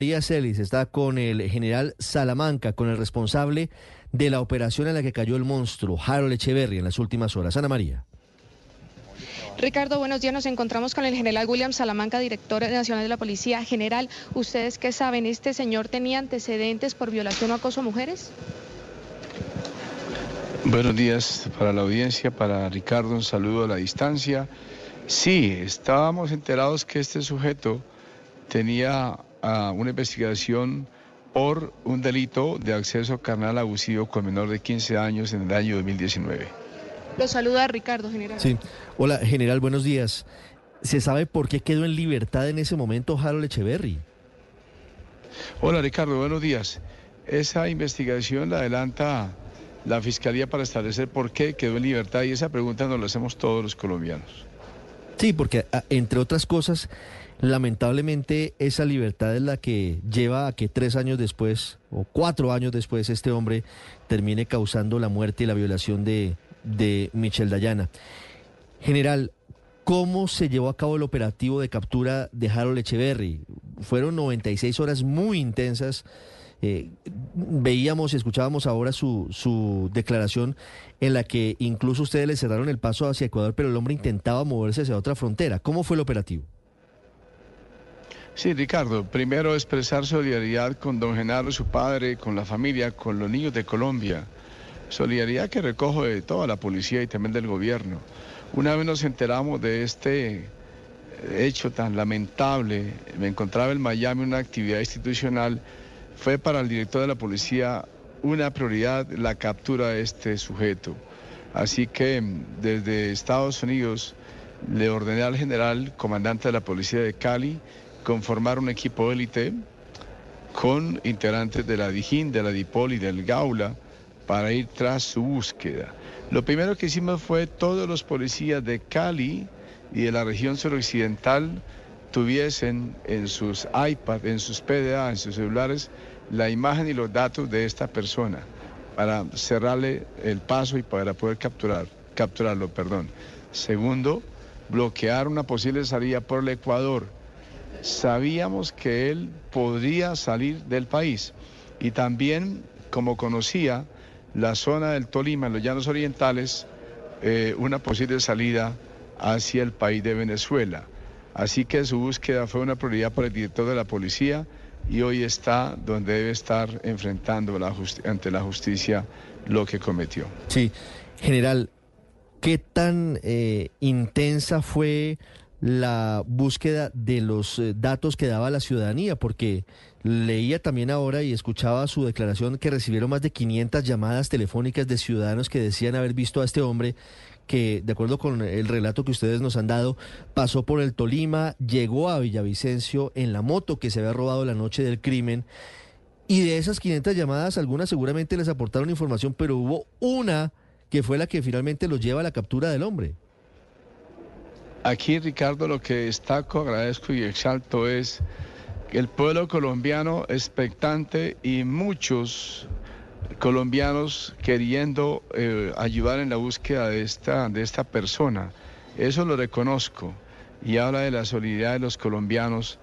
Díaz Celis está con el general Salamanca, con el responsable de la operación en la que cayó el monstruo, Harold Echeverry, en las últimas horas. Ana María. Ricardo, buenos días. Nos encontramos con el general William Salamanca, director nacional de la Policía. General, ¿ustedes qué saben? ¿Este señor tenía antecedentes por violación o acoso a mujeres? Buenos días para la audiencia, para Ricardo, un saludo a la distancia. Sí, estábamos enterados que este sujeto tenía uh, una investigación por un delito de acceso carnal abusivo con menor de 15 años en el año 2019. Lo saluda Ricardo, general. Sí. Hola, general, buenos días. ¿Se sabe por qué quedó en libertad en ese momento Harold Echeverry? Hola, Ricardo, buenos días. Esa investigación la adelanta la Fiscalía para establecer por qué quedó en libertad y esa pregunta nos la hacemos todos los colombianos. Sí, porque entre otras cosas, lamentablemente esa libertad es la que lleva a que tres años después o cuatro años después este hombre termine causando la muerte y la violación de, de Michelle Dayana. General, ¿cómo se llevó a cabo el operativo de captura de Harold Echeverry? Fueron 96 horas muy intensas. Eh, veíamos y escuchábamos ahora su, su declaración en la que incluso ustedes le cerraron el paso hacia Ecuador, pero el hombre intentaba moverse hacia otra frontera. ¿Cómo fue el operativo? Sí, Ricardo, primero expresar solidaridad con don Genaro, su padre, con la familia, con los niños de Colombia. Solidaridad que recojo de toda la policía y también del gobierno. Una vez nos enteramos de este hecho tan lamentable, me encontraba en Miami una actividad institucional, fue para el director de la policía una prioridad la captura de este sujeto. Así que desde Estados Unidos le ordené al general comandante de la policía de Cali conformar un equipo élite con integrantes de la DIJÍN, de la DIPOL y del GAULA para ir tras su búsqueda. Lo primero que hicimos fue todos los policías de Cali y de la región suroccidental tuviesen en sus iPads, en sus PDA, en sus celulares, la imagen y los datos de esta persona para cerrarle el paso y para poder capturar, capturarlo. Perdón. Segundo, bloquear una posible salida por el Ecuador. Sabíamos que él podría salir del país y también, como conocía la zona del Tolima, en los llanos orientales, eh, una posible salida hacia el país de Venezuela. Así que su búsqueda fue una prioridad para el director de la policía y hoy está donde debe estar enfrentando ante la justicia lo que cometió. Sí, general, ¿qué tan eh, intensa fue la búsqueda de los eh, datos que daba la ciudadanía? Porque leía también ahora y escuchaba su declaración que recibieron más de 500 llamadas telefónicas de ciudadanos que decían haber visto a este hombre que, de acuerdo con el relato que ustedes nos han dado, pasó por el Tolima, llegó a Villavicencio en la moto que se había robado la noche del crimen. Y de esas 500 llamadas, algunas seguramente les aportaron información, pero hubo una que fue la que finalmente los lleva a la captura del hombre. Aquí, Ricardo, lo que destaco, agradezco y exalto es el pueblo colombiano expectante y muchos colombianos queriendo eh, ayudar en la búsqueda de esta, de esta persona. Eso lo reconozco y habla de la solidaridad de los colombianos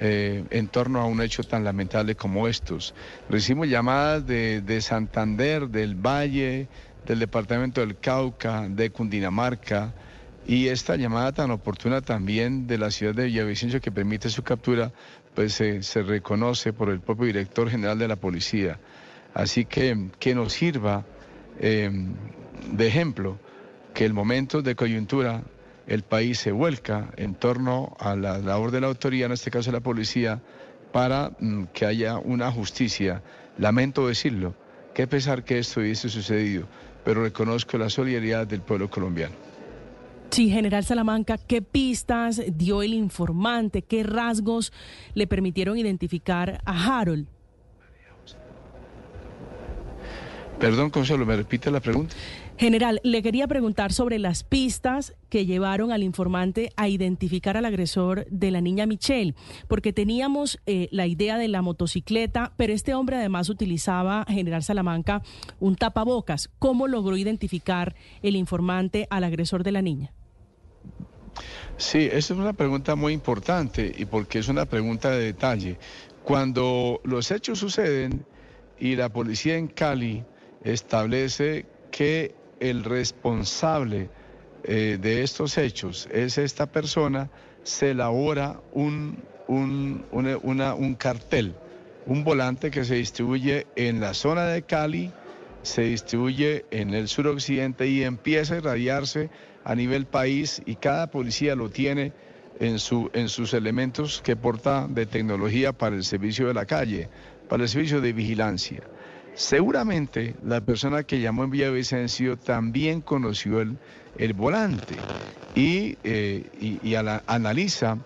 eh, en torno a un hecho tan lamentable como estos. Recibimos llamadas de, de Santander, del Valle, del Departamento del Cauca, de Cundinamarca, y esta llamada tan oportuna también de la ciudad de Villavicencio que permite su captura, pues se reconoce por el propio director general de la policía. Así que que nos sirva em, de ejemplo que el momento de coyuntura el país se vuelca en torno a la labor de la autoridad, en este caso la policía, para mm, que haya una justicia. Lamento decirlo, qué pesar que esto hubiese sucedido, pero reconozco la solidaridad del pueblo colombiano. Sí, general Salamanca, ¿qué pistas dio el informante? ¿Qué rasgos le permitieron identificar a Harold? Perdón, Consuelo, ¿me repite la pregunta? General, le quería preguntar sobre las pistas que llevaron al informante a identificar al agresor de la niña Michelle, porque teníamos eh, la idea de la motocicleta, pero este hombre además utilizaba, General Salamanca, un tapabocas. ¿Cómo logró identificar el informante al agresor de la niña? Sí, esa es una pregunta muy importante y porque es una pregunta de detalle. Cuando los hechos suceden y la policía en Cali establece que el responsable eh, de estos hechos es esta persona, se elabora un, un, un cartel, un volante que se distribuye en la zona de Cali, se distribuye en el suroccidente y empieza a irradiarse a nivel país y cada policía lo tiene en, su, en sus elementos que porta de tecnología para el servicio de la calle, para el servicio de vigilancia. Seguramente la persona que llamó en Villavicencio también conoció el, el volante y, eh, y, analiza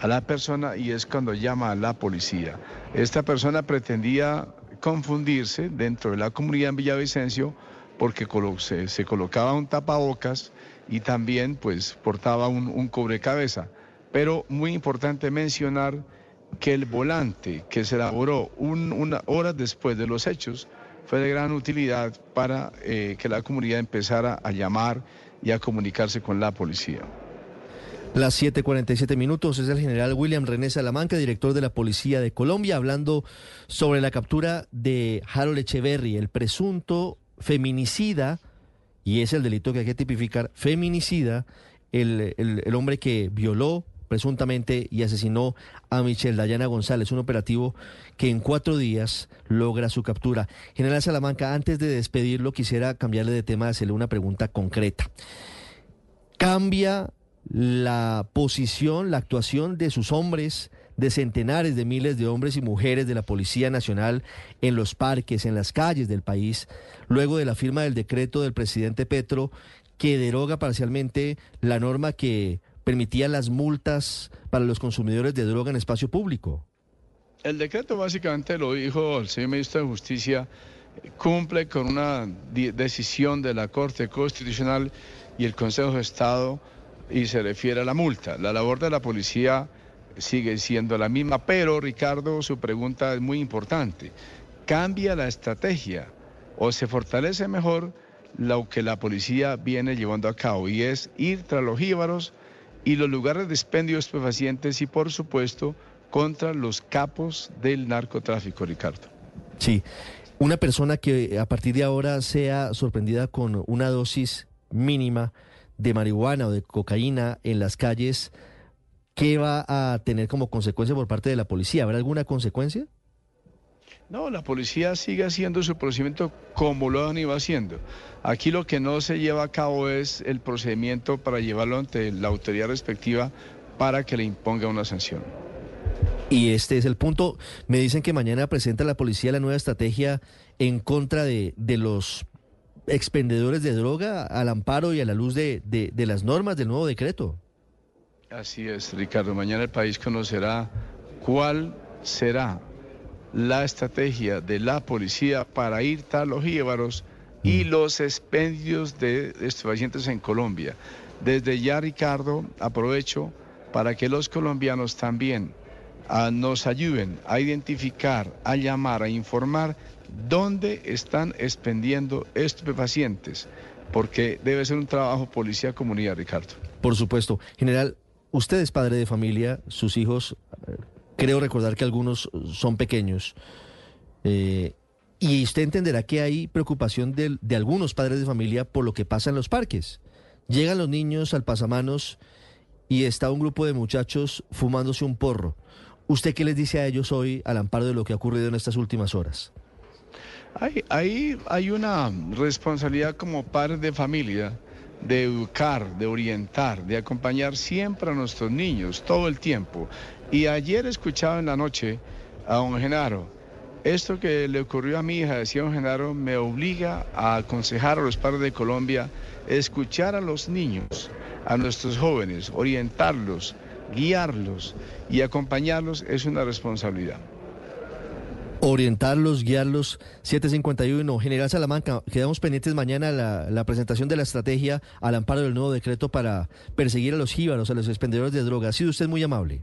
a la persona y es cuando llama a la policía. Esta persona pretendía confundirse dentro de la comunidad en Villavicencio porque se, se colocaba un tapabocas y también pues portaba un, un cobrecabeza. Pero muy importante mencionar que el volante que se elaboró una hora después de los hechos fue de gran utilidad para eh, que la comunidad empezara a llamar y a comunicarse con la policía. Las 7:47 minutos es el general William René Salamanca, director de la Policía de Colombia, hablando sobre la captura de Harold Echeverry, el presunto feminicida, y es el delito que hay que tipificar, feminicida, el, el hombre que violó, presuntamente y asesinó a Michelle Dayana González, un operativo que en cuatro días logra su captura. General Salamanca, antes de despedirlo, quisiera cambiarle de tema, hacerle una pregunta concreta. ¿Cambia la posición, la actuación de sus hombres, de centenares de miles de hombres y mujeres de la Policía Nacional en los parques, en las calles del país, luego de la firma del decreto del presidente Petro que deroga parcialmente la norma que permitía las multas para los consumidores de droga en espacio público. El decreto básicamente lo dijo el señor ministro de Justicia, cumple con una decisión de la Corte Constitucional y el Consejo de Estado y se refiere a la multa. La labor de la policía sigue siendo la misma, pero Ricardo, su pregunta es muy importante. ¿Cambia la estrategia o se fortalece mejor lo que la policía viene llevando a cabo y es ir tras los jíbaros y los lugares de expendio de estupefacientes y por supuesto contra los capos del narcotráfico, Ricardo. Sí, una persona que a partir de ahora sea sorprendida con una dosis mínima de marihuana o de cocaína en las calles, ¿qué va a tener como consecuencia por parte de la policía? ¿Habrá alguna consecuencia? No, la policía sigue haciendo su procedimiento como lo han ido haciendo. Aquí lo que no se lleva a cabo es el procedimiento para llevarlo ante la autoridad respectiva para que le imponga una sanción. Y este es el punto. Me dicen que mañana presenta la policía la nueva estrategia en contra de, los expendedores de droga al amparo y a la luz de, de las normas del nuevo decreto. Así es, Ricardo. Mañana el país conocerá cuál será la estrategia de la policía para ir tras los jíbaros y mm. los expendios de pacientes en Colombia. Desde ya, Ricardo, aprovecho para que los colombianos también ah, nos ayuden a identificar, a llamar, a informar dónde están expendiendo estupefacientes, porque debe ser un trabajo policía-comunidad, Ricardo. Por supuesto. General, usted es padre de familia, sus hijos Creo recordar que algunos son pequeños. Eh, y usted entenderá que hay preocupación de, de, algunos padres de familia por lo que pasa en los parques. Llegan los niños al pasamanos y está un grupo de muchachos fumándose un porro. ¿Usted qué les dice a ellos hoy al amparo de lo que ha ocurrido en estas últimas horas? Hay, hay una responsabilidad como padre de familia de educar, de orientar, de acompañar siempre a nuestros niños todo el tiempo. Y ayer escuchaba en la noche a don Genaro, esto que le ocurrió a mi hija, decía don Genaro, me obliga a aconsejar a los padres de Colombia escuchar a los niños, a nuestros jóvenes, orientarlos, guiarlos y acompañarlos es una responsabilidad. Orientarlos, guiarlos, 751. General Salamanca, quedamos pendientes mañana la, la presentación de la estrategia al amparo del nuevo decreto para perseguir a los jíbaros, a los expendedores de drogas. Ha sido usted muy amable.